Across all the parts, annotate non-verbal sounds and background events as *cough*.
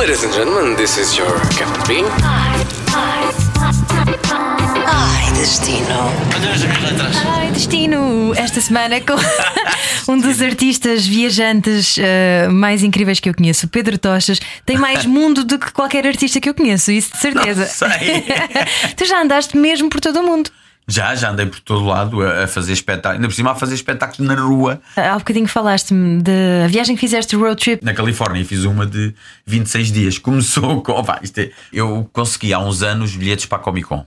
Ladies and gentlemen, this is your Captain Bean. Ai, destino. Ai, destino! Esta semana com *laughs* um dos artistas viajantes eh, mais incríveis que eu conheço, Pedro Tochas, tem mais *laughs* mundo do que qualquer artista que eu conheço, isso de certeza. sei. *laughs* tu já andaste mesmo por todo o mundo. Já, já andei por todo lado a, a fazer espetáculos, ainda por cima a fazer espetáculos na rua, Há bocadinho falaste-me da viagem que fizeste road trip. na Califórnia, fiz uma de 26 dias. Começou com. Opa, é- eu consegui há uns anos bilhetes para a Comic Con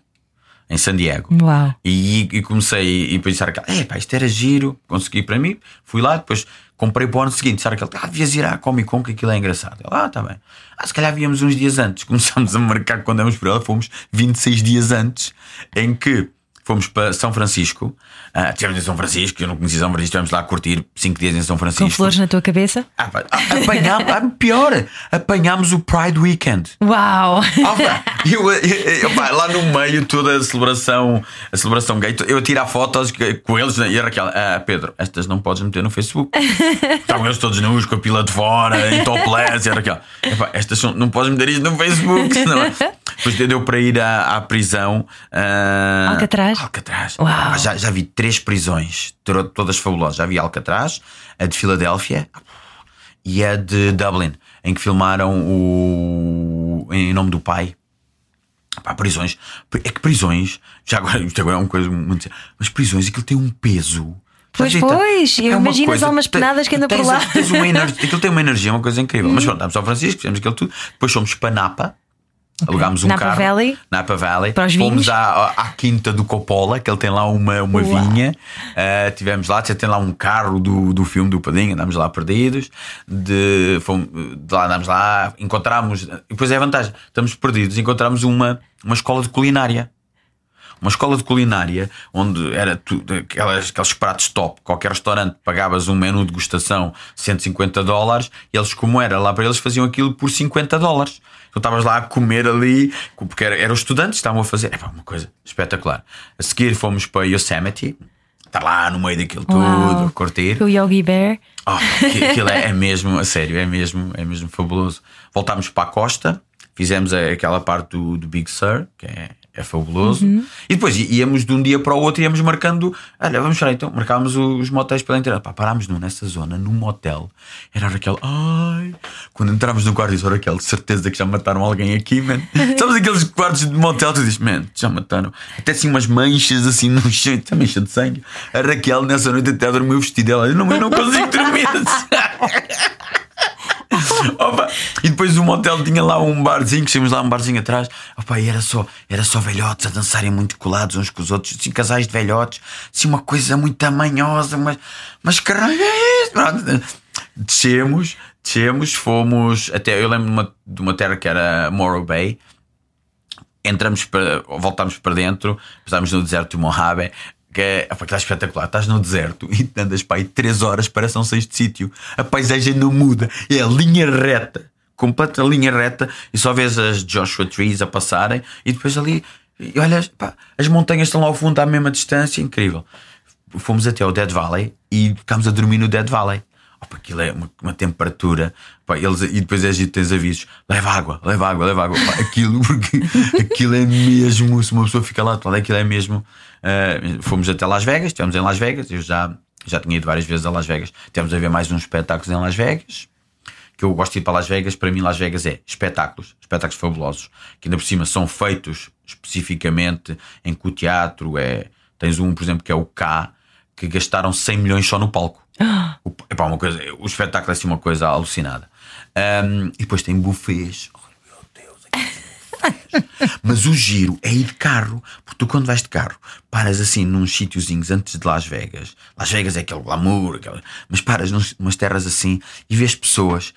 em San Diego. Uau! E, e comecei e depois disseram aquela, é pá, isto era giro, consegui para mim, fui lá, depois comprei para o ano seguinte, disseram aquela, ah, devias ir à Comic Con que aquilo é engraçado. Eu, ah, tá bem. Ah, se calhar víamos uns dias antes, *laughs* começámos a marcar quando demos por ela, fomos 26 dias antes, em que fomos para São Francisco, ah, estivemos em São Francisco, eu não conhecia São Francisco, estivemos lá a curtir 5 dias em São Francisco. Com flores na tua cabeça? Ah, ah, apanhámos, ah, pior, apanhámos o Pride Weekend. Uau! Pá, eu, eu- eu, lá no meio, toda a celebração, a celebração gay, eu a tirar fotos com eles e a Raquel, ah, Pedro, estas não podes meter no Facebook. Estavam eles todos nus, com a pila de fora, em topless, e a Raquel, "Epá, estas são- não podes meter isto no Facebook. senão-" Depois deu para ir à, à prisão. ah, Alcatraz? Alcatraz. Uau. Já, já vi três prisões, todas fabulosas. Já vi Alcatraz, a de Filadélfia e a de Dublin, em que filmaram o Em Nome do Pai. Pá, prisões. É que prisões, já agora, isto agora é uma coisa muito. Mas prisões, aquilo tem um peso. Pois, Rita? pois, eu É imagino as almas penadas que andam por lá. Tens uma energia, aquilo tem uma energia, uma coisa incrível. Mas pronto, estamos ao Francisco, fizemos aquilo tudo. Depois fomos para Napa. Alugámos um Napa carro. Valley. Napa Valley. Para os Fomos à, à quinta do Coppola, que ele tem lá uma, uma Uau. vinha. Uh, tivemos lá, tem lá um carro do, do filme do Padinho, andámos lá perdidos. De, fomos, de lá andámos lá, encontramos. E depois é a vantagem, estamos perdidos, encontramos uma, uma escola de culinária. Uma escola de culinária onde era tudo, aquelas, aqueles pratos top. Qualquer restaurante pagavas um menu de degustação 150 dólares. E eles, como era lá para eles, faziam aquilo por 50 dólares. Tu estavas lá a comer ali, porque era- eram estudantes, estavam a fazer. É uma coisa espetacular. A seguir fomos para Yosemite, está lá no meio daquilo tudo, Uau. a curtir. O Yogi Bear. Oh, aqui- aquilo é, é mesmo, a sério, é mesmo, é mesmo fabuloso. Voltámos para a costa, fizemos aquela parte do, do Big Sur, que é, é fabuloso. E depois íamos de um dia para o outro, íamos marcando. Olha, vamos para então, marcámos os motéis pela inteira. Pá, parámos num- nessa zona, num motel. Era a Raquel, ai. Quando entramos no quarto, disse: "Oh, Raquel, de certeza que já mataram alguém aqui, man. *laughs* Sabes aqueles quartos de motel? Tu dizes, man, já mataram. Até assim umas manchas assim no chão, até *laughs* mancha de sangue. A Raquel nessa noite até dormiu vestida. Ela, eu não, eu não consigo dormir. *laughs* Depois o motel tinha lá um barzinho, que chegamos lá um barzinho atrás. Opa, e era só, era só velhotes a dançarem muito colados uns com os outros, assim, casais de velhotes, assim, uma coisa muito tamanhosa, mas, mas caralho, é isso? Descemos, descemos, fomos até. Eu lembro de uma, de uma terra que era Morro Bay. Entramos para, voltámos para dentro, estávamos no deserto de Mojave. Que é, é espetacular. Estás no deserto e andas para aí 3 horas, parece um seis de sítio. A paisagem não muda, é a linha reta, completa linha reta, e só vês as Joshua Trees a passarem, e depois ali, e olhas, pá, as montanhas estão lá ao fundo à mesma distância, incrível. Fomos até ao Dead Valley e ficámos a dormir no Dead Valley. Opa, aquilo é uma, uma temperatura. Pá, eles, e depois é giro, tens avisos: leva água, leva água, leva água. Pá, aquilo, *laughs* porque aquilo é mesmo. Se uma pessoa fica lá, de aquilo é mesmo. ah, fomos até Las Vegas, estivemos em Las Vegas. Eu já, já tinha ido várias vezes a Las Vegas. Tivemos a ver mais uns espetáculos em Las Vegas. Que eu gosto de ir para Las Vegas. Para mim, Las Vegas é espetáculos, espetáculos fabulosos, que ainda por cima são feitos especificamente em que o teatro é. Tens um, por exemplo, que é o K, que gastaram 100 milhões só no palco. *gasps* O, epá, uma coisa, o espetáculo é assim uma coisa alucinada. Ahm, e depois tem buffets. Oh, meu Deus, buffets. *laughs* Mas o giro é ir de carro, porque tu quando vais de carro paras assim nos sítiozinhos antes de Las Vegas. Las Vegas é aquele glamour, aquela... mas paras nos, umas terras assim e vês pessoas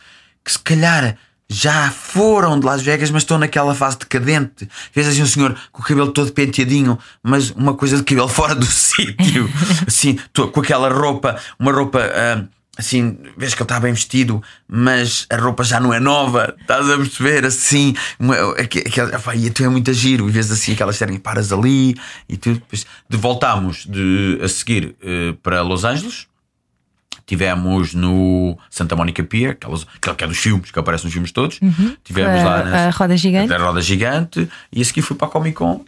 que se calhar já foram de Las Vegas, mas estão naquela fase decadente. Vês assim um senhor com o cabelo todo penteadinho, mas uma coisa de cabelo *laughs* fora do sítio, assim, com aquela roupa, uma roupa. ah, Assim, vês que ele está bem vestido, mas a roupa já não é nova, estás a perceber? Assim, aquela, pá, e tu é muito giro, e vês assim aquelas séries, paras ali e tu depois de, voltámos de, a seguir eh, para Los Angeles, Tivemos no Santa Monica Pier, aquelas, aquela que é dos filmes, que aparece nos filmes todos. Tivemos A- lá a roda gigante. A roda gigante. E a seguir fui para a Comic Con.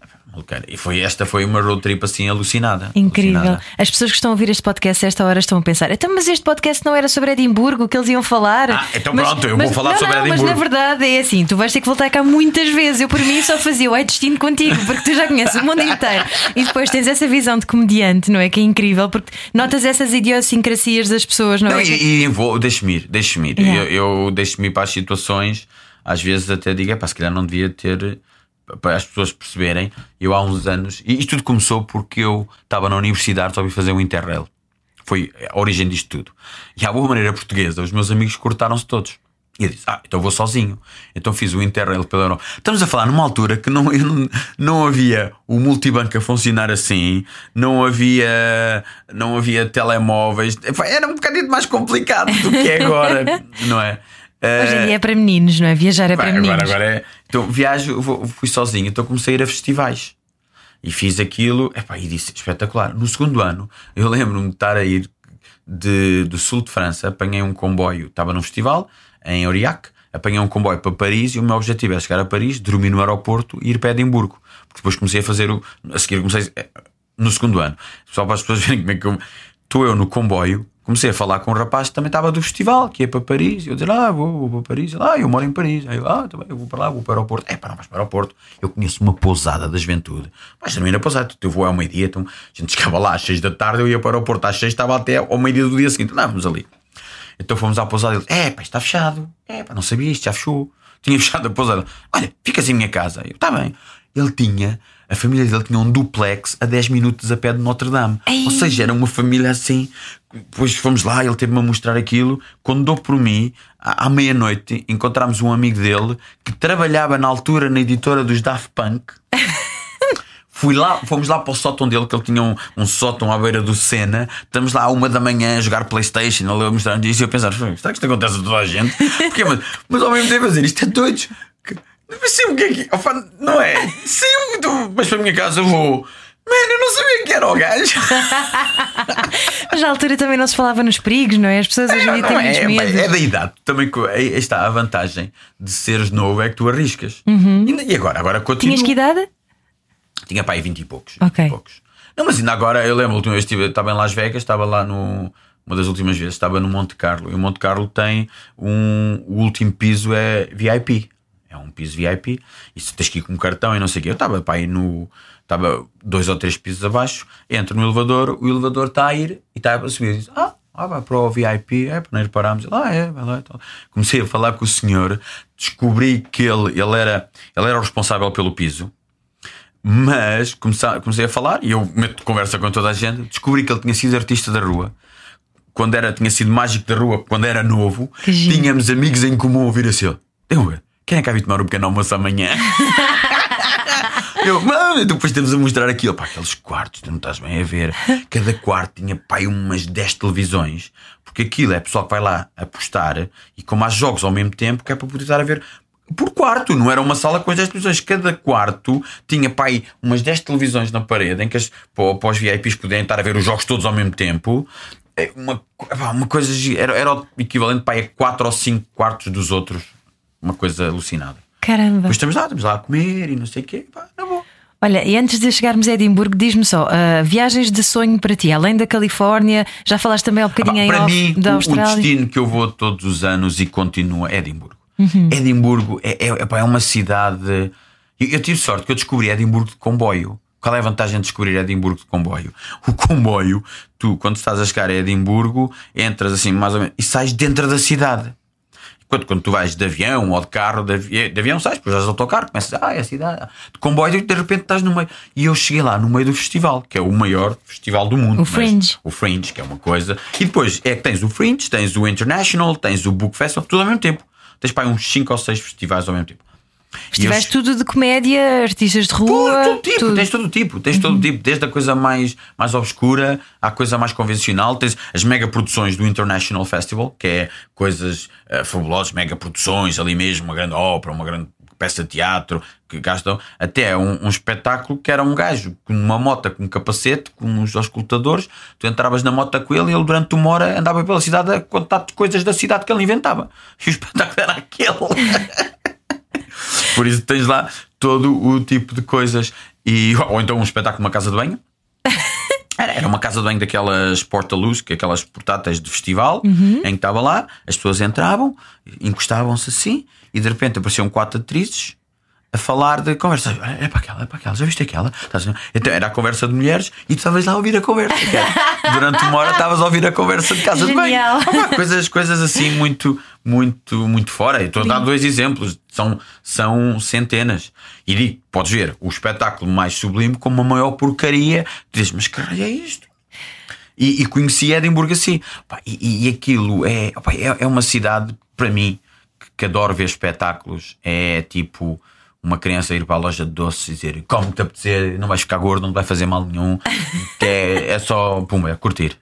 E foi, esta foi uma road trip assim alucinada. Incrível. alucinada. As pessoas que estão a ouvir este podcast a esta hora estão a pensar: então, mas este podcast não era sobre Edimburgo que eles iam falar? Ah, então Mas- pronto, eu mas- vou falar não, sobre não, Mas Edimburgo. na verdade é assim: tu vais ter que voltar cá muitas vezes. Eu, por mim, só fazia o É Destino contigo, porque tu já conheces o mundo inteiro. E depois tens essa visão de comediante, não é? Que é incrível, porque notas essas idiosincrasias das pessoas, não, Não, é? e, e vou, deixe-me ir, deixe-me ir. Yeah. Eu, eu deixo-me ir para as situações, às vezes até digo, é pá, se calhar não devia ter. Para as pessoas perceberem, eu há uns anos, e isto tudo começou porque eu estava na universidade, só vi fazer um Interrail. Foi a origem disto tudo. E à boa maneira portuguesa, os meus amigos cortaram-se todos. E eu disse, ah, então vou sozinho. Então fiz o Interrail pela Europa. Estamos a falar numa altura que não, *laughs* não, não havia o multibanco a funcionar assim, não havia, não havia telemóveis. Era um bocadinho mais complicado do que é agora, *laughs* não é? Hoje em Eh, dia é para meninos, não é? Viajar é para Bem, meninos. agora, agora é. Então viajo, vou- fui sozinho, então comecei a ir a festivais. E fiz aquilo, epá, e disse espetacular. No segundo ano, eu lembro-me de estar a ir de, do sul de França, apanhei um comboio, estava num festival em Aurillac, apanhei um comboio para Paris e o meu objetivo era chegar a Paris, dormir no aeroporto e ir para Edimburgo. Porque depois comecei a fazer o. A seguir comecei eh, no segundo ano. Só para as pessoas *laughs* verem como é que eu. Estou eu no comboio, comecei a falar com um rapaz que também estava do festival, que ia para Paris. Eu disse, ah, vou, vou para Paris. Ah, eu moro em Paris. Aí eu, ah, também, eu vou para lá, vou para o aeroporto. É, para vais para o aeroporto. Eu conheço uma pousada da juventude. Mas também na pousada, eu vou ao meio-dia, então a gente chegava lá às seis da tarde, eu ia para o aeroporto às seis, estava até ao meio-dia do dia seguinte. Não, vamos ali. Então fomos à pousada ele, é, pá, está fechado. É, pá, não sabia isto, já fechou. Tinha fechado a pousada. Olha, ficas em minha casa. Eu, está bem. Ele tinha, a família dele tinha um duplex a 10 minutos a pé de Notre Dame. Ei. Ou seja, era uma família assim. Depois fomos lá, ele teve-me a mostrar aquilo. Quando dou por mim, à, meia-noite, encontramos um amigo dele que trabalhava na altura na editora dos Daft Punk. *laughs* Fui lá, fomos lá para o sótão dele, que ele tinha um, um sótão à beira do Sena. Estamos lá à uma da manhã a jogar Playstation, ele a mostrar isso e eu pensar, será que isto acontece a toda a gente? *laughs* Porque, mas, mas ao mesmo tempo a dizer, isto é doido. Mas sim, o que é que. opa, não é? Sim, tu- mas para a minha casa eu vou. Mano, eu não sabia que era o gajo. *laughs* Mas na altura também não se falava nos perigos, não é? As pessoas hoje em dia Não, têm é, é, é da idade. Também está a vantagem de seres novo é que tu arriscas. E, e agora? Agora continuo. Uhum. Tinhas que idade? Tinha pá aí 20 e poucos. 20 Ok. e poucos. Não, mas ainda agora, eu lembro, a última vez estive, estava em Las Vegas, estava lá no. Uma das últimas vezes, estava no Monte Carlo. E o Monte Carlo tem um. O último piso é VIP. É um piso VIP. E se tens que ir com um cartão e não sei o quê. Eu estava para aí no. Estava dois ou três pisos abaixo. Entro no elevador, o elevador está a ir e está a subir. Diz: Ah, ah, vai para o VIP, é para nós pararmos. Ele, Ah, é, vai lá. Então. Comecei a falar com o senhor, descobri que ele, ele, era, ele era o responsável pelo piso. Mas comecei, comecei a falar e eu meto conversa com toda a gente. Descobri que ele tinha sido artista da rua. Quando era, tinha sido mágico da rua, quando era novo, tínhamos amigos em comum a ouvir assim. ele, Eu, quem é que vai tomar um pequeno almoço amanhã? Eu, depois temos a mostrar aquilo, pá, aqueles quartos, tu não estás bem a ver. Cada quarto tinha, pá, umas 10 televisões, porque aquilo é pessoal que vai lá apostar e como há jogos ao mesmo tempo, que é para poder estar a ver por quarto, não era uma sala com as 10 televisões. Cada quarto tinha, pá, aí umas 10 televisões na parede em que as, para, os VIPs poderem estar a ver os jogos todos ao mesmo tempo. É Uma, uma coisa, era, era o equivalente, pá, a 4 ou 5 quartos dos outros. Uma coisa alucinada. Caramba. Depois estamos lá, estamos lá a comer e não sei o quê, pá, na boa. Olha, e antes de chegarmos a Edimburgo, diz-me só, ah, viagens de sonho para ti, além da Califórnia, já falaste também há um bocadinho Ah, para off mim, da o- o, Austrália. destino que eu vou todos os anos e continua é Edimburgo. Uhum. Edimburgo é, é, epá, é uma cidade. Eu, eu tive sorte que eu descobri Edimburgo de comboio. Qual é a vantagem de descobrir Edimburgo de comboio? *laughs* O comboio, tu, quando estás a chegar a Edimburgo, entras assim mais ou menos e sais dentro da cidade. Quando, quando tu vais de avião ou de carro, de, avi- de avião sais, depois vais de autocarro, começas, ah, é a cidade. De comboio, e de repente estás no meio. E eu cheguei lá no meio do festival, que é o maior festival do mundo. O Fringe. o Fringe, que é uma coisa. E depois é que tens o Fringe, tens o International, tens o Book Festival, tudo ao mesmo tempo. Tens para aí uns 5 ou 6 festivais ao mesmo tempo. E Festivais eles- tudo de comédia, artistas de rua. todo tipo, tudo. tens todo o tipo, tens todo o tipo, desde a coisa mais, mais obscura à coisa mais convencional, tens as mega produções do International Festival, que é coisas eh, fabulosas, mega produções ali mesmo, uma grande ópera, uma grande peça de teatro, que gastam até um, um espetáculo que era um gajo com uma moto com um capacete, com uns auscultadores. Tu entravas na moto com ele e ele durante uma hora andava pela cidade a contar coisas da cidade que ele inventava. E o espetáculo era aquele. *laughs* Por isso tens lá todo o tipo de coisas. E, *laughs* ou então um espetáculo numa casa de banho. *laughs* Era, uma casa de banho daquelas porta-luz, que é aquelas portáteis de festival, em que estava lá, as pessoas entravam, encostavam-se assim, e de repente apareciam quatro atrizes a falar de conversa. É para aquela, é para aquela, já viste aquela? Então era a conversa de mulheres e tu estavas lá a ouvir a conversa. Durante uma hora estavas a ouvir a conversa de casa Genial. de banho. Coisas, coisas assim muito, muito, muito fora. Estou a dar dois exemplos, são, são centenas. E digo, podes ver o espetáculo mais sublime como a maior porcaria. Tu dizes, mas caralho, é isto? E, e conheci Edimburgo assim. E, e aquilo é, é, é uma cidade, para mim, que, que adoro ver espetáculos. É tipo uma criança ir para a loja de doces e dizer como te apetecer, não vais ficar gordo, não te vai fazer mal nenhum. que é, é só, pum, é curtir.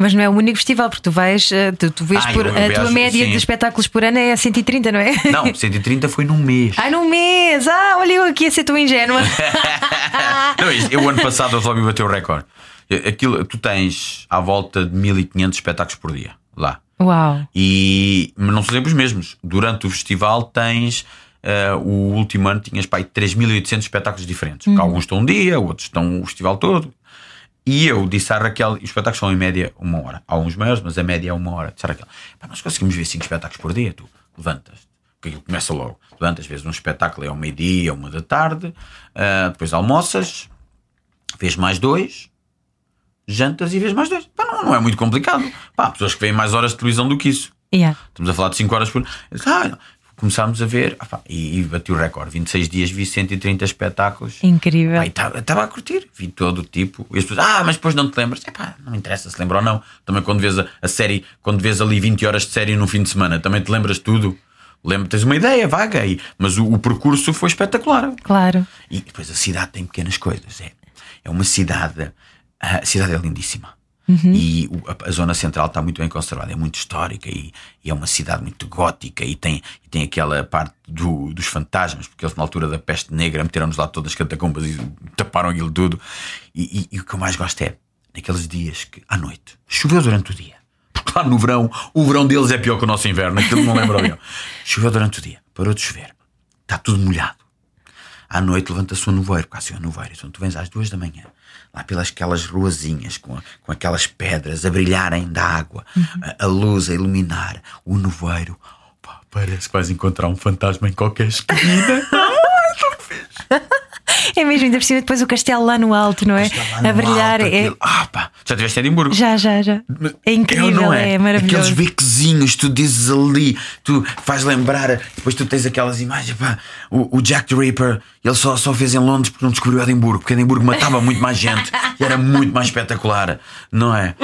Mas não é o único festival, porque tu vais, eh, tu, tu vês Ah, por, eu- eu a tua média sim. de espetáculos por ano é 130, não é? Não, *laughs* 130 foi num mês. Ai, num mês! Ah, olha eu aqui a ser tão ingênua. *laughs* Não, eu, ano passado, eu resolvi bater o recorde. Aquilo, tu tens à volta de 1500 espetáculos por dia lá. Uau! E mas não são sempre os mesmos. Durante o festival tens. Eh, o último ano tinhas pá, aí 3.800 espetáculos diferentes. Porque Alguns estão um dia, outros estão o festival todo. E eu disse à Raquel: os espetáculos são em média uma hora. Há uns maiores, mas a média é uma hora. Disse à Raquel: nós conseguimos ver 5 espetáculos por dia. Tu levantas. Porque aquilo começa logo. Levantas, vezes um espetáculo é ao meio-dia, uma da tarde. ah, depois almoças, vês mais dois jantas e vês mais dois. Pá, não, não é muito complicado. Pá, há pessoas que veem mais horas de televisão do que isso. Yeah. Estamos a falar de 5 horas por. Ah. Começámos a ver ah, pá, e, e bati o recorde. 26 dias vi 130 espetáculos. Incrível. Estava a curtir, vi todo o tipo. E as pessoas, ah, mas depois não te lembras? Epá, não me interessa se lembra ou não. Também quando vês a, a série, quando vês ali 20 horas de série no fim de semana, também te lembras de tudo. Lembra, tens uma ideia vaga, e, mas o, o percurso foi espetacular. Claro. E depois a cidade tem pequenas coisas. É, é uma cidade. A cidade é lindíssima. E o- a, a zona central está muito bem conservada, é muito histórica e, e é uma cidade muito gótica e tem, e tem aquela parte do- dos fantasmas, porque eles na altura da peste negra meteram-nos lá todas as catacumbas e taparam aquilo tudo. E, e- e o que eu mais gosto é naqueles dias que à noite choveu durante o dia. Porque lá no verão, o verão deles é pior que o nosso inverno, aquilo não lembra bem. *laughs* Choveu durante o dia, parou de chover, está tudo molhado. À noite levanta-se um nevoeiro, quase um nevoeiro. Então tu vens às duas da manhã, lá pelas aquelas ruazinhas, com, com aquelas pedras a brilharem da água, a, a luz a iluminar, o nevoeiro. Pá, parece que vais encontrar um fantasma em qualquer esquina. *laughs* É mesmo, ainda por cima depois o castelo lá no alto, não é? A brilhar. alto, é... Ah, pá, já estiveste em Edimburgo? Já, já, já. É incrível, Eu não é, Aqueles maravilhoso. bequezinhos, tu dizes ali, tu faz lembrar, depois tu tens aquelas imagens, pá, o, o Jack the Ripper, ele só, só fez em Londres porque não descobriu Edimburgo, porque Edimburgo matava muito mais gente e era muito mais espetacular, não é?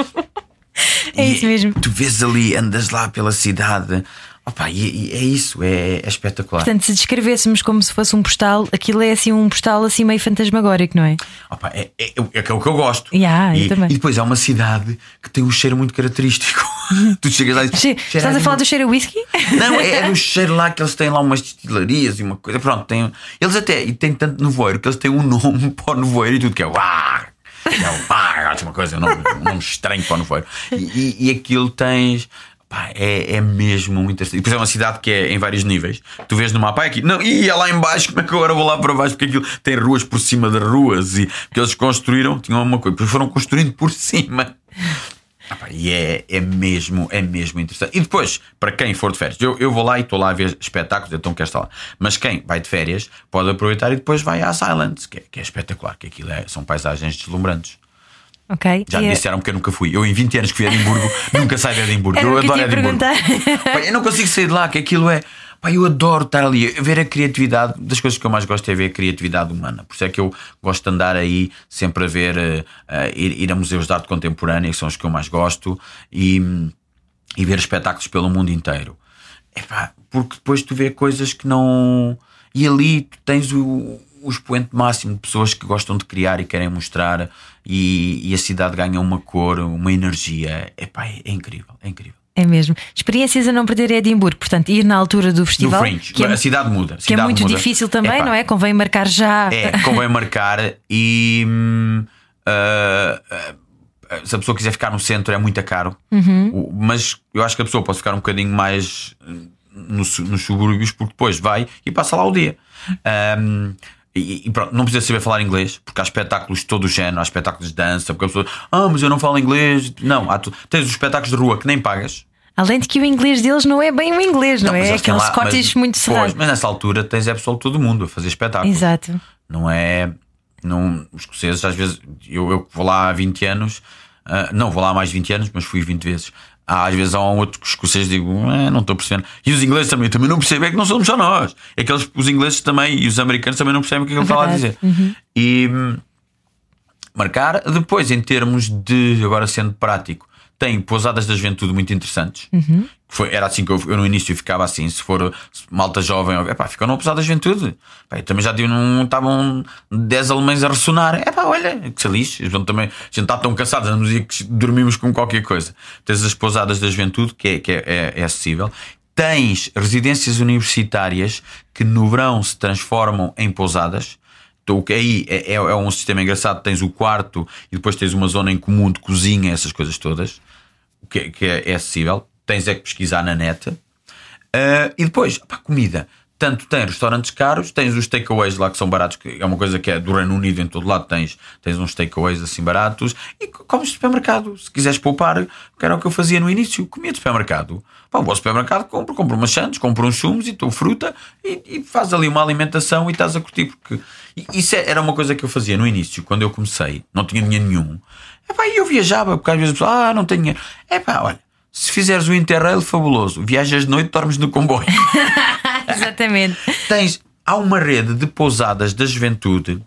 É E isso mesmo. Tu vês ali, andas lá pela cidade, opa, e, e é isso, é, é espetacular. Portanto, se descrevêssemos como se fosse um postal, aquilo é assim um postal assim meio fantasmagórico, não é? Opa, é, é, é, é o que eu gosto. Yeah, eu e, também. e depois é uma cidade que tem um cheiro muito característico. *laughs* tu chegas lá e Che- Estás a falar do cheiro a whisky? Não, é, é *laughs* do cheiro lá que eles têm lá umas destilarias e uma coisa. Pronto, tem, eles até e têm tanto nevoeiro que eles têm um nome *laughs* para o nevoeiro e tudo que é uá, é o acho uma coisa, um nome, um nome estranho para o nevoeiro. E, e, e aquilo tens. Pá, é, é mesmo muito interessante. E depois é uma cidade que é em vários níveis. Tu vês no mapa é aqui, não, e é lá em baixo, como é que agora vou lá para baixo? Porque aquilo tem ruas por cima das ruas e porque eles construíram, tinham uma coisa, depois foram construindo por cima. Ah, E é, é mesmo, é mesmo interessante. E depois, para quem for de férias, eu, eu vou lá e estou lá a ver espetáculos, então quero estar lá. Mas quem vai de férias pode aproveitar e depois vai às Islands, que é, que é espetacular, que aquilo é, são paisagens deslumbrantes. Ok. Já me é- disseram que eu nunca fui. Eu, em 20 anos que fui a Edimburgo, *laughs* nunca saio de Edimburgo. Eu eu adoro Edimburgo. Pá, eu não consigo sair de lá, que aquilo é. Pá, eu adoro estar ali, ver a criatividade. Das coisas que eu mais gosto é ver a criatividade humana. Por isso é que eu gosto de andar aí sempre a ver, eh, eh, ir, ir a museus de arte contemporânea, que são os que eu mais gosto, e, e ver espetáculos pelo mundo inteiro. Epá, porque depois tu vê coisas que não. E ali tu tens o, o expoente máximo de pessoas que gostam de criar e querem mostrar, e, e a cidade ganha uma cor, uma energia. Epá, é, é incrível, é incrível. É mesmo. Experiências a não perder é Edimburgo. Portanto, ir na altura do festival. Fringe. que é, a cidade muda. a que é cidade muito muda. difícil também, Epá, não é? Convém marcar já. É, convém marcar e ah, se a pessoa quiser ficar no centro é muito caro. Uhum. Mas eu acho que a pessoa pode ficar um bocadinho mais hum, no su- nos subúrbios porque depois vai e passa lá o dia. Hum, e, e pronto, não precisa saber falar inglês, porque há espetáculos de todo o género, há espetáculos de dança, porque a pessoa, ah, mas eu não falo inglês. Não, há tu, tens os espetáculos de rua que nem pagas. Além de que o inglês deles não é bem o inglês, não, mas é? têm Aquele Scottish muito pois, cerrado. mas nessa altura tens é pessoal de todo mundo a fazer espetáculos. Exato. Não é. Não, os escoceses, às vezes, eu, eu vou lá há 20 anos, ah, não vou lá há mais de 20 anos, mas fui 20 vezes. Há, às vezes há um outro que os escoceses digo, "Eh, não estou percebendo. E os ingleses também, também não percebem, é que não somos só nós. É que eles, os ingleses também e os americanos também não percebem o que é que ele está lá a dizer. Verdade. E hum, marcar. Depois, em termos de, agora sendo prático, tem pousadas da juventude muito interessantes. Foi, era assim que eu, eu no início ficava assim. Se for malta jovem, epá, ficam numa posada da juventude. Também já tive num. Estavam 10 alemães a ressonar. É pá, olha, que se lixe. Vão também, a gente está tão cansados, não dizia que dormimos com qualquer coisa. Tens as pousadas da juventude, que é, que é, é, é acessível. Tens residências universitárias que no verão se transformam em pousadas. Então, aí é, é, é um sistema engraçado. Tens o quarto e depois tens uma zona em comum de cozinha, essas coisas todas, o que, é- que é, acessível. Tens é que pesquisar na net. Ah, e depois, pá, comida. Tanto tem restaurantes caros, tens os takeaways lá que são baratos, que é uma coisa que é do Reino Unido em todo lado, tens, tens uns takeaways assim baratos e co- comes de supermercado. Se quiseres poupar, que era o que eu fazia no início, comia de supermercado. Pá, vou ao supermercado, compro, compro umas sandes, compro uns sumos e tu fruta e, e faz ali uma alimentação e estás a curtir. Porque isso é- era uma coisa que eu fazia no início, quando eu comecei, não tinha dinheiro nenhum. Epá, e eu viajava, porque às vezes ah, não tenho dinheiro. Epá, olha, se fizeres o Interrail, fabuloso. Viajas de noite, dormes no comboio. *laughs* Exatamente. Tens, há uma rede de pousadas da juventude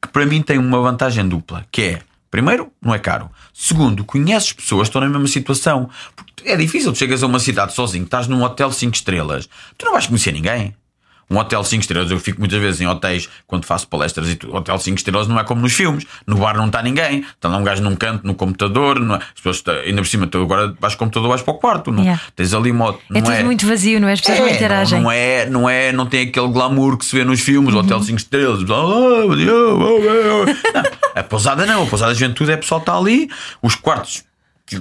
que para mim tem uma vantagem dupla, que é, primeiro, não é caro. Segundo, conheces pessoas que estão na mesma situação. Porque é difícil, tu chegas a uma cidade sozinho, estás num hotel 5 estrelas, tu não vais conhecer ninguém. Um hotel 5 estrelas, eu fico muitas vezes em hotéis quando faço palestras e tudo. Hotel 5 estrelas não é como nos filmes. No bar não está ninguém. Está lá um gajo num canto, no computador. Não é? As pessoas estão- ainda por cima, tu agora vais ao computador, vais para o quarto. Não? Yeah. Tens ali uma. É não tudo muito vazio, não é? As pessoas não é, interagem. Não, não é, não é, não tem aquele glamour que se vê nos filmes, Uhum. Hotel 5 estrelas. Não, a pousada não, a pousada de juventude é o pessoal está ali, os quartos.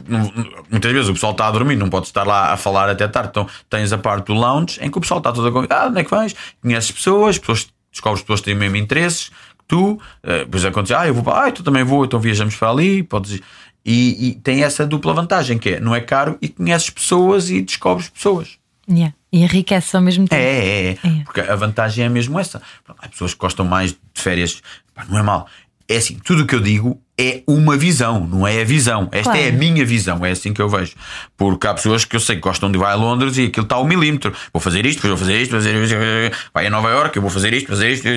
Não- Muitas vezes o pessoal está a dormir, não pode estar lá a falar até tarde. Então tens a parte do lounge em que o pessoal está todo a convidar. Ah, onde é que vais? Conheces pessoas, pessoas descobres pessoas que têm o mesmo interesses que tu. eh, Depois acontece, ah, eu vou para, ah, tu também vou, então viajamos para ali. Podes... E, e tem essa dupla vantagem que é, não é caro e conheces pessoas e descobres pessoas. Yeah. E enriquece ao mesmo tempo. É, é, é. É. Porque a vantagem é mesmo essa. Há pessoas que gostam mais de férias. Pá, não é mal. É assim, tudo o que eu digo é uma visão, não é a visão. Esta Claro. é a minha visão, é assim que eu vejo. Porque há pessoas que eu sei que gostam de ir a Londres e aquilo está ao milímetro. Vou fazer isto, depois vou fazer isto, fazer isto, vai a Nova Iorque, eu vou fazer isto, fazer isto.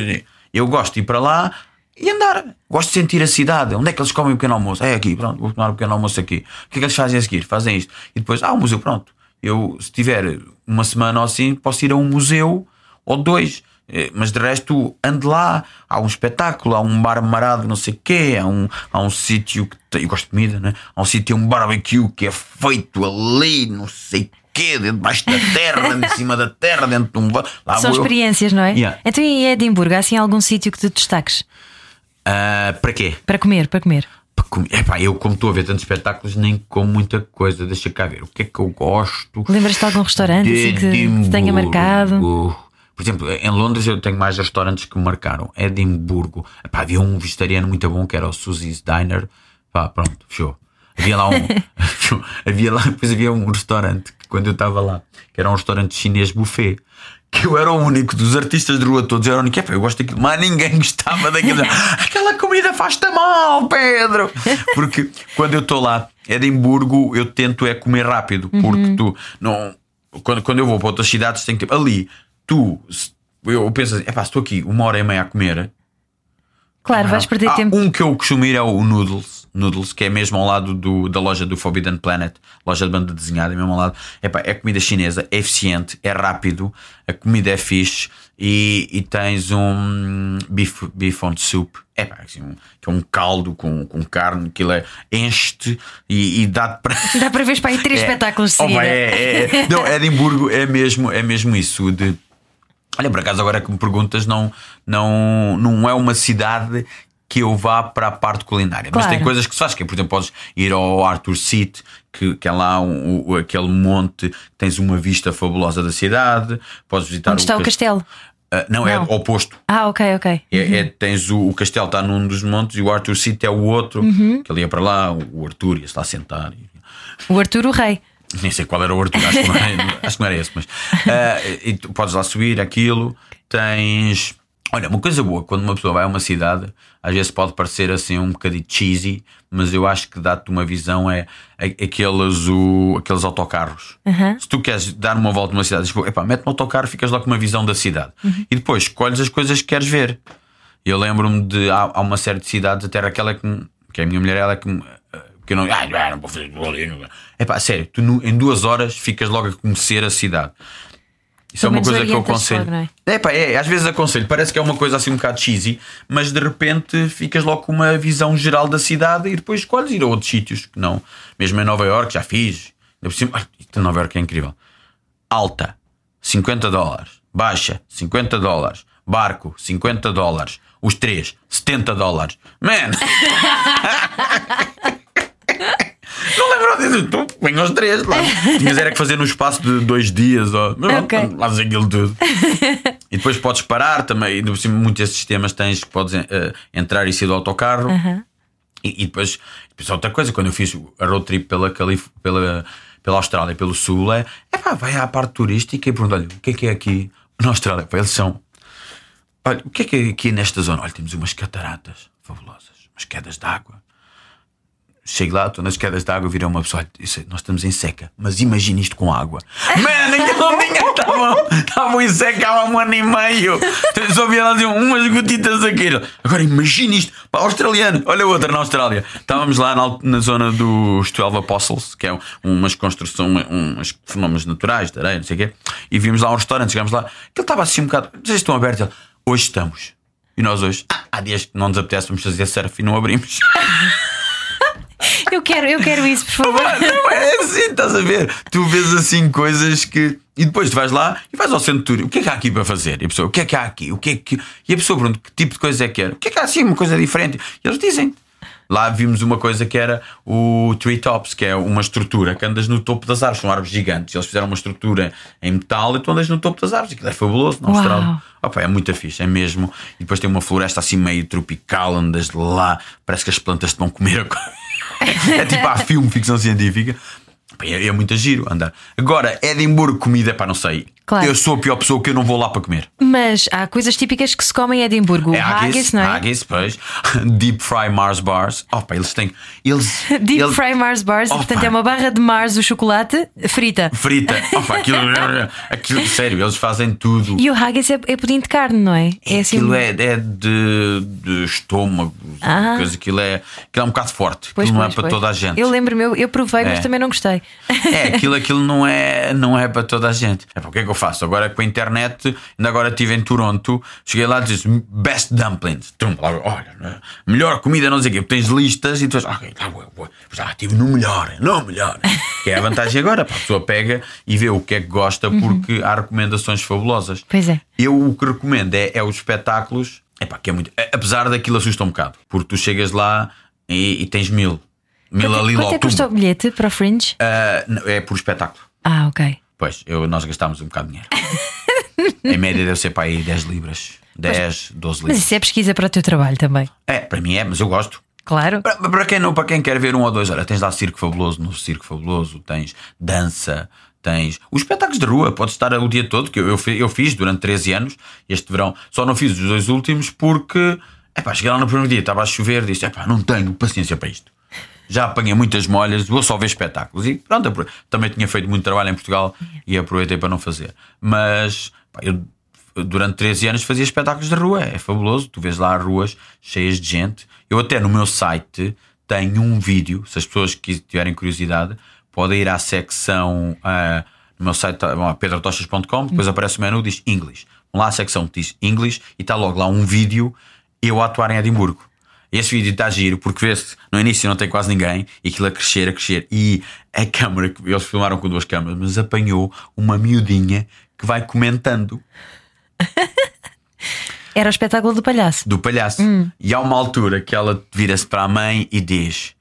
Eu gosto de ir para lá e andar. Gosto de sentir a cidade. Onde é que eles comem o pequeno almoço? É aqui, pronto, vou tomar o pequeno almoço aqui. O que é que eles fazem a seguir? Fazem isto. E depois, ah, o museu, pronto. Eu, se tiver uma semana ou assim, posso ir a um museu ou dois. Eh, Mas de resto, ando lá, há um espetáculo, há um bar marado, não sei o quê, há um, há um sítio que tem, eu gosto de comida, né? Há um sítio, um barbecue que é feito ali, não sei o quê, dentro debaixo da terra, dentro de cima da terra, dentro de um. Lá São vou eu. experiências, não é? Yeah. Então em Edimburgo, há assim algum sítio que te destaques Ah, para quê? para comer, para comer? Para comer. Epá, eu, como estou a ver tantos espetáculos, nem como muita coisa. Deixa cá ver. O que é que eu gosto? Lembras-te de algum restaurante assim, que que te tenha marcado? Por exemplo, em Londres eu tenho mais restaurantes que me marcaram. Edimburgo. Epá, havia um vegetariano muito bom que era o Susie's Diner. Pá, pronto, fechou. Havia lá um. *laughs* havia lá, depois havia um restaurante que quando eu estava lá, que era um restaurante chinês buffet. Que eu era o único dos artistas de rua todos, eu era o único. Eu gosto daquilo, mas ninguém gostava daquilo. *laughs* Aquela comida faz-te mal, Pedro. Porque quando eu estou lá, Edimburgo, eu tento é comer rápido, porque tu não quando, quando eu vou para outras cidades, tenho tempo. Ali, tu, se- eu penso assim, epá, estou aqui uma hora e meia a comer. Claro, vais perder Há tempo. Um que eu costumo ir é o Noodles, Noodles, que é mesmo ao lado do, da loja do Forbidden Planet, loja de banda desenhada, é mesmo ao lado. Epá, é comida chinesa, é eficiente, é rápido, a comida é fixe e, e tens um beef, beef on soup. É pá, assim, um, que é um caldo com, com carne, aquilo é enche e, e dá-te para. Dá para ver para aí três *laughs* É. espetáculos de Oh, é, é, é. Não, Edimburgo é mesmo, é mesmo isso de. Olha, por acaso, agora que me perguntas, não, não, não é uma cidade que eu vá para a parte culinária. Mas Claro. tem coisas que se faz, que é, por exemplo, podes ir ao Arthur Seat, que, que é lá um, o- aquele monte, tens uma vista fabulosa da cidade, podes visitar Onde está o cas- castelo? Ah, não, é Não. oposto. Ah, ok, ok. É, é- tens o, o castelo está num dos montes e o Arthur Seat é o outro, Uhum. que ele ia para lá, o Arthur ia-se lá sentar. O Arthur o Rei. Nem sei qual era o Arthur, acho que não era, *laughs* acho que não era esse, mas ah, e tu podes lá subir aquilo. Tens. Olha, uma coisa boa, quando uma pessoa vai a uma cidade, às vezes pode parecer assim um bocadinho cheesy, mas eu acho que dá-te uma visão é, é aqueles, o, aqueles autocarros. Se tu queres dar uma volta numa cidade, tipo, epá, mete no autocarro, ficas lá com uma visão da cidade. E depois escolhes as coisas que queres ver. Eu lembro-me de. Há, há uma série de cidades, até aquela que, que é a minha mulher, ela que, me- que eu não. Ah, não, vou fazer ali. É pá, sério, tu no- em duas horas ficas logo a conhecer a cidade. Isso Pelo é uma coisa que eu aconselho. logo, não é? pá, é, às vezes aconselho, parece que é uma coisa assim um bocado cheesy, mas de repente ficas logo com uma visão geral da cidade e depois escolhes ir a outros sítios que não. Mesmo em Nova York, já fiz. Ai, Nova York é incrível. Alta, 50 dólares. Baixa, 50 dólares. Barco, 50 dólares. Os três, 70 dólares. Man! *laughs* *laughs* Não lembro disso. Tu põe os três lá. *laughs* Tinhas era que fazer no espaço de dois dias. Ó. Lá fazes aquilo tudo. *laughs* E depois podes parar também. E muitos desses sistemas tens que podes eh, entrar e sair do autocarro. E, e depois, depois outra coisa, quando eu fiz a road trip pela, Calif pela, pela Austrália, pelo Sul, é, é pá, vai à parte turística e pergunta: olha, o que é que é aqui na Austrália? Pá, eles são. Olha, o que é que é aqui nesta zona? Olha, temos umas cataratas fabulosas, umas quedas de água. Chego lá, estou nas quedas de água, vira uma pessoa, é- nós estamos em seca, mas imagina isto com água. Man, aquilo ninguém estavam, em seca há um ano e meio. Só via lá dizer umas gotitas aqui. Agora imagina isto, para australiano, olha outra na Austrália. Estávamos lá na, na zona dos 12 Apostles, que é umas construções, uns fenómenos naturais, de areia, não sei o quê, e vimos lá um restaurante, chegámos lá, aquilo estava assim um bocado, vocês estão abertos? Ele, Hoje estamos. E nós hoje, ah, há dias que não nos apetece, vamos fazer surf e não abrimos. *laughs* Eu quero, eu quero isso, por favor. Não é assim, estás a ver? Tu vês assim coisas que. E depois tu vais lá e vais ao centro turístico. O que é que há aqui para fazer? E a pessoa, o que é que há aqui? O que é que... E a pessoa pergunta, que tipo de coisa é que era? O que é que há assim? Uma coisa diferente. E eles dizem. Lá vimos uma coisa que era o Tree Tops, que é uma estrutura que andas no topo das árvores, são árvores gigantes. Eles fizeram uma estrutura em metal e tu andas no topo das árvores. Aquilo é fabuloso na Uau. Austrália. Opa, é muito fixe, é mesmo. E depois tem uma floresta assim meio tropical, andas lá, parece que as plantas te vão comer. a co- é tipo a filme, ficção científica. É, é muito giro andar. Agora, Edimburgo, comida, pá, não sei. Claro. Eu sou a pior pessoa que eu não vou lá para comer. Mas há coisas típicas que se comem em Edimburgo. É haggis, não é? haggis, pois. *laughs* Deep fry Mars bars. Oh, pá, eles têm. Eles, *laughs* Deep eles- Fry Mars Bars, Oh, portanto pá. é uma barra de Mars o chocolate frita. Frita. *laughs* Oh, pá, aquilo, aquilo, sério, eles fazem tudo. E o haggis é, é pudim de carne, não é? É assim. Aquilo é, é de, de estômago, Ah. coisa, aquilo, é, aquilo é um bocado forte. Pois, aquilo não pois, é para pois. toda a gente. Eu lembro-me, eu, eu provei, mas É. também não gostei. É, aquilo, aquilo não, é, não é para toda a gente. É para o que é que eu faço? Agora com a internet, ainda agora estive em Toronto, cheguei lá e disse Best Dumplings. Tum, lá, olha, né? melhor comida, não sei o quê. Tens listas e tu vais, ok, lá vou, vou. Já estive no melhor, no melhor. Que é a vantagem agora, pá, a pessoa pega e vê o que é que gosta porque há recomendações fabulosas. Uhum. Pois é. Eu o que recomendo é, é os espetáculos, epá, que é muito. Apesar daquilo assusta um bocado, porque tu chegas lá e, e tens mil. Mil Quanto, ali quanto logo. é que custa o bilhete para o Fringe? Ah, não, é por espetáculo. Ah, ok. Pois, eu, nós gastámos um bocado de dinheiro. *laughs* em média deve ser para aí 10 libras. 10, 12 Mas libras. isso é pesquisa para o teu trabalho também. É, para mim é, mas eu gosto. Claro. Para, para quem não, para quem quer ver um ou dois, olha, tens lá Circo Fabuloso, no Circo Fabuloso, tens dança, tens os espetáculos de rua, podes estar o dia todo, que eu, eu, eu fiz durante 13 anos, este verão, só não fiz os dois últimos porque, epá, cheguei lá no primeiro dia, estava a chover, disse, epá, não tenho paciência para isto. Já apanhei muitas molhas, vou só ver espetáculos. E pronto, também tinha feito muito trabalho em Portugal e aproveitei para não fazer. Mas pá, eu durante 13 anos fazia espetáculos de rua, é fabuloso. Tu vês lá ruas cheias de gente. Eu até no meu site tenho um vídeo, se as pessoas que tiverem curiosidade, podem ir à secção ah, no meu site, bom, pedratochas.com, depois aparece o menu diz English. lá a secção que diz English e está logo lá um vídeo eu a atuar em Edimburgo. Esse vídeo está giro porque vê-se no início não tem quase ninguém e aquilo a crescer, a crescer. E a câmera, eles filmaram com duas câmeras, mas apanhou uma miudinha que vai comentando *laughs* Era o espetáculo do palhaço. do palhaço. E há uma altura que ela vira-se para a mãe e diz: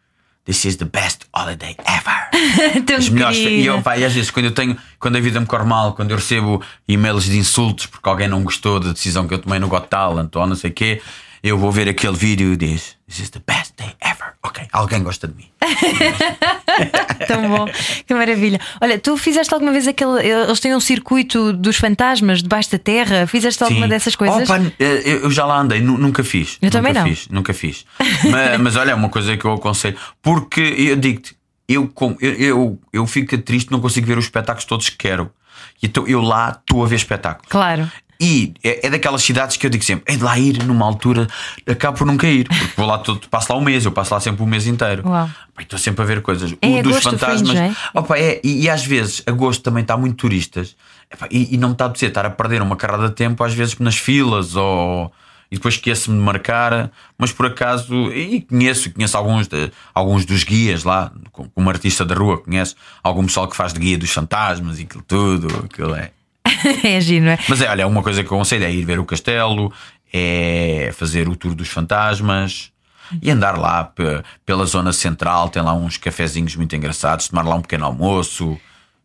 This is the best holiday ever. *laughs* As melhores E eu, pá, e às vezes quando eu tenho, quando a vida me corre mal, quando eu recebo e-mails de insultos porque alguém não gostou da decisão que eu tomei no Got Talent ou não sei o quê, eu vou ver aquele vídeo e diz: This is the best day ever. Ok, alguém gosta de mim. *laughs* Tão bom, que maravilha. Olha, tu fizeste alguma vez aquele. Eles têm um circuito dos fantasmas debaixo da terra? Fizeste alguma Sim. dessas coisas? Opa, eh, eu já lá andei, nu- nunca fiz. Eu nunca também não. Fiz, nunca fiz. *laughs* mas, mas olha, é uma coisa que eu aconselho. Porque eu digo-te, eu, eu, eu, eu fico triste, não consigo ver os espetáculos todos que quero. Então eu lá estou a ver espetáculos. Claro. E é, é daquelas cidades que eu digo sempre: é de lá ir numa altura, acabo por nunca ir, porque vou lá todo, passo lá um mês, eu passo lá sempre um mês inteiro. Estou sempre a ver coisas. É o dos fantasmas. Fringe, é? Opa, é, e, e às vezes agosto também está muito turistas Epá, e, e não me está a dizer estar a perder uma carrada de tempo, às vezes nas filas ou. E depois esqueço-me de marcar, mas por acaso, e conheço, conheço alguns, de- alguns dos guias lá, como como artista da rua, conheço algum pessoal que faz de guia dos fantasmas e aquilo tudo, aquilo é. *laughs* é giro, não é? Mas é, olha, uma coisa que eu aconselho é ir ver o castelo, é fazer o tour dos fantasmas e andar lá pe- pela zona central. Tem lá uns cafezinhos muito engraçados, tomar lá um pequeno almoço.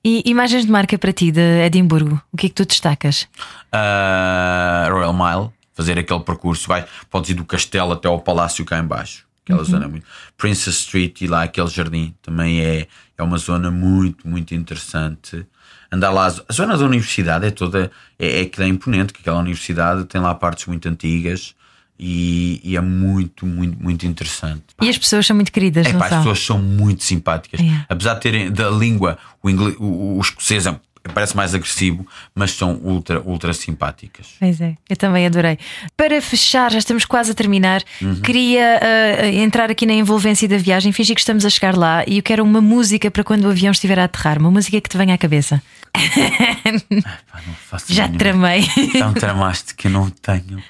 E imagens de marca para ti de Edimburgo, o que é que tu destacas? Ah, Royal Mile, fazer aquele percurso. Vai, podes ir do castelo até ao palácio cá em baixo. Aquela zona é muito. Princess Street e lá aquele jardim também é, é uma zona muito, muito interessante. Andar lá, a zona da universidade é toda. É, é que é imponente, que aquela universidade tem lá partes muito antigas e, e é muito, muito, muito interessante. E as pessoas são muito queridas, É, não pá, as são? pessoas são muito simpáticas. É. Apesar de terem da língua, o, inglês, o, o escocês é- parece mais agressivo, mas são ultra, ultra simpáticas. Pois é, eu também adorei. Para fechar, já estamos quase a terminar. Uhum. Queria ah, entrar aqui na envolvência da viagem, fingir que estamos a chegar lá e eu quero uma música para quando o avião estiver a aterrar, uma música que te venha à cabeça. *laughs* Pá, não faço a Já mínima. tramei. Então tramaste que eu não tenho.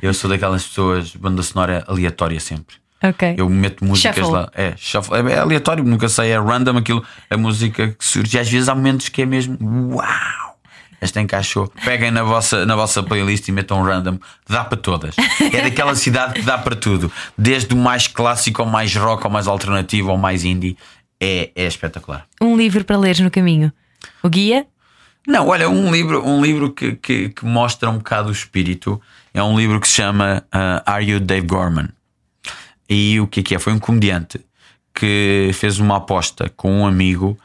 Eu sou daquelas pessoas, banda sonora aleatória sempre. ok. Eu meto músicas Shuffle. lá. É, shuffle. É, é aleatório, nunca sei, é random aquilo, a música que surge. E às vezes há momentos que é mesmo uau! Esta encaixou. Peguem na vossa, na vossa playlist e metam random. Dá para todas. É daquela cidade que dá para tudo. Desde o mais clássico ao mais rock, ao mais alternativo, ao mais indie. É, é espetacular. Um livro para leres no caminho. O guia? Não, olha, um livro, um livro que, que, que mostra um bocado o espírito é um livro que se chama uh, Are You Dave Gorman? E o que é que é? Foi um comediante que fez uma aposta com um amigo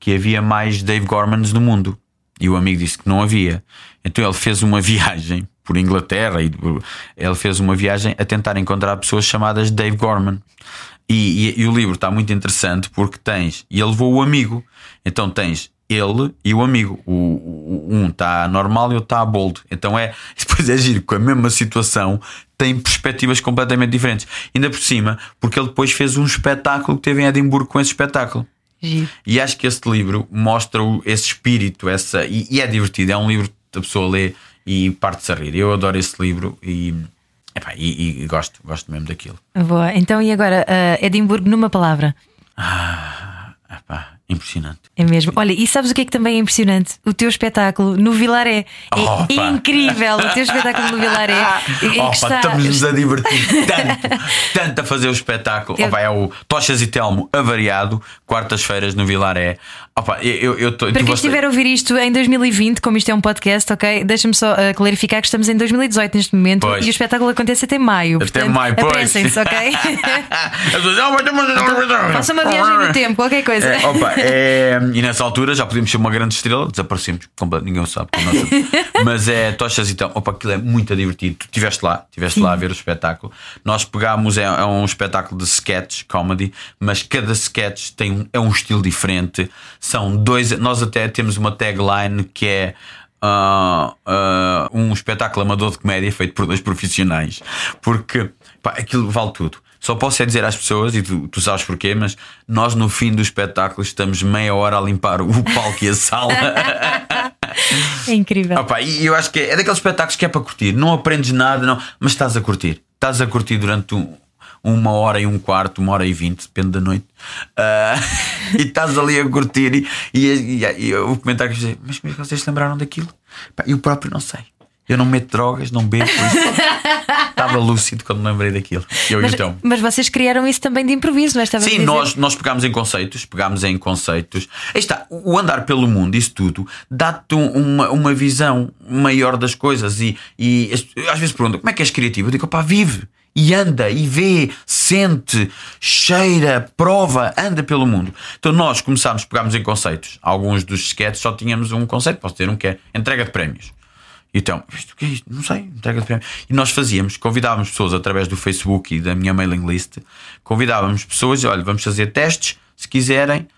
que havia mais Dave Gormans no mundo. E o amigo disse que não havia. Então ele fez uma *laughs* viagem por Inglaterra e ele fez uma viagem a tentar encontrar pessoas chamadas Dave Gorman. E, e- e o livro está muito interessante porque tens, e ele levou o amigo, então tens ele e o amigo. O, o- um está normal e o outro está a bold. Então é, *laughs* depois é giro, com a mesma situação, tem perspectivas completamente diferentes. Ainda por cima, porque ele depois fez um espetáculo que teve em Edimburgo com esse espetáculo. Giro. E acho que este livro mostra esse espírito, essa, e, e é divertido. É um livro que a pessoa lê e parte-se a rir. Eu adoro esse livro e, epá, e, e gosto, gosto mesmo daquilo. Boa. Então, e agora, ah, Edimburgo numa palavra? Epá, impressionante. É mesmo. Olha, e sabes o que é que também é impressionante? O teu espetáculo no Vilaré. É Opa! incrível o teu espetáculo no Vilaré. É que Opa, está- estamos-nos a divertir tanto, tanto a fazer o espetáculo. Eu- Opa, é o Tochas e Telmo avariado, quartas-feiras no Vilaré. Opa, eu, eu, tô- Para quem estiver a ouvir isto em 2020, como isto é um podcast, ok? Deixa-me só ah, clarificar que estamos em 2018 neste momento Pois. e o espetáculo acontece até maio. Até portanto, maio, pois. Apressem-se, ok? *laughs* As pessoas, "Ah, mas estamos- *laughs* Faça uma viagem no tempo, qualquer coisa. É, opa, é, e nessa altura já podíamos ser uma grande estrela, desaparecemos, ninguém sabe. *laughs* Mas é tochas e tal. Opa, aquilo é muito divertido. Tu estiveste lá, estiveste lá a ver o espetáculo. Nós pegámos, é, é um espetáculo de sketch comedy, mas cada sketch tem um, é um estilo diferente. São dois, nós até temos uma tagline que é. ah, ah, um espetáculo amador de comédia feito por dois profissionais, porque pá, aquilo vale tudo. Só posso é dizer às pessoas, e tu, tu sabes porquê, mas nós no fim do espetáculo estamos meia hora a limpar o *laughs* palco e a sala. É incrível. Opa, e eu acho que é, é daqueles espetáculos que é para curtir. Não aprendes nada, não, mas estás a curtir. Estás a curtir durante um- uma hora e um quarto, uma hora e vinte, depende da noite. Ah, *laughs* e estás ali a curtir. E, e, e- e o comentário que eu dizia, mas como é que vocês se lembraram daquilo? Pá, eu próprio não sei. Eu não meto drogas, não bebo. *laughs* Estava lúcido quando me lembrei daquilo. Eu Mas, então. mas vocês criaram isso também de improviso, não é? Estava Sim, nós, nós pegámos em conceitos, pegámos em conceitos. Aí está, o andar pelo mundo, isso tudo, dá-te um- uma, uma visão maior das coisas. E, e às vezes perguntam como é que és criativo? Eu digo, pá, vive e anda e vê, sente, cheira, prova, anda pelo mundo. Então nós começámos, pegámos em conceitos. Alguns dos sketches só tínhamos um conceito, posso ter um que é entrega de prémios. Então, isto o que é isto? Não sei, entrega de prémio. E nós fazíamos, convidávamos pessoas através do Facebook e da minha mailing list, convidávamos pessoas, olha, vamos fazer testes, se quiserem,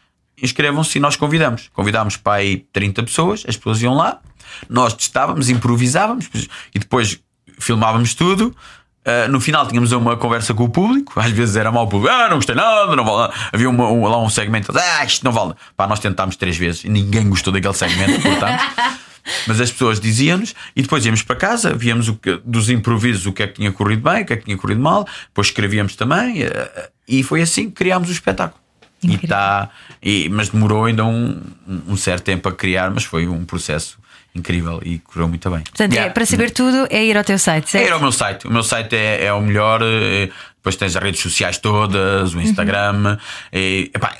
inscrevam-se e nós convidamos. Convidámos para aí 30 pessoas, as pessoas iam lá, nós testávamos, improvisávamos e depois filmávamos tudo. Uh, no final tínhamos uma conversa com o público, às vezes era mau público, ah, não gostei nada, não vale. nada." Havia uma- um- lá um segmento, ah, isto não vale. Pá, nós tentámos três vezes e ninguém gostou daquele segmento, portanto. *laughs* Mas as pessoas diziam-nos e depois íamos para casa, víamos o que, dos improvisos o que é que tinha corrido bem, o que é que tinha corrido mal, depois escrevíamos também eh, e foi assim que criámos o espetáculo. E tá, e, mas demorou ainda um, um certo tempo a criar, mas foi um processo incrível e correu muito bem. Portanto, é, Yeah. para saber tudo é ir ao teu site, É certo? ir ao meu site. O meu site é, é o melhor. eh, Depois tens as redes sociais todas, o Instagram. E, epá,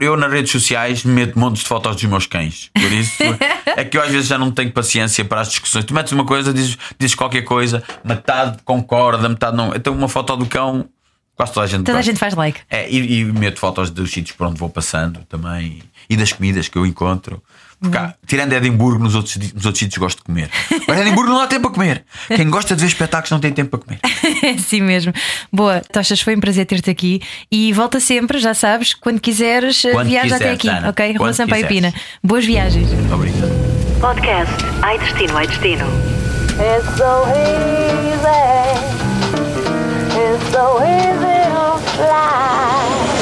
eu- nas redes sociais meto montes de fotos dos meus cães. Por isso *laughs* é que eu às vezes já não tenho paciência para as discussões. Tu metes uma coisa, dizes, dizes qualquer coisa, metade concorda, metade não. Então uma foto do cão, quase toda a gente Toda a gente faz like. É, e, e meto fotos dos sítios por onde vou passando também e das comidas que eu encontro. Há- tirando Edimburgo, nos outros, nos outros sítios gosto de comer. Mas Edimburgo não há tempo para comer. Quem gosta de ver espetáculos não tem tempo para comer. *laughs* É assim mesmo. Boa, Tochas, foi um prazer ter-te aqui e volta sempre, já sabes, quando quiseres, Quando viaja até aqui, Ana. ok? Rua Sampaio. Pina. Boas viagens. Obrigado. Podcast Ai Destino, Ai Destino. It's so easy. It's so easy to fly.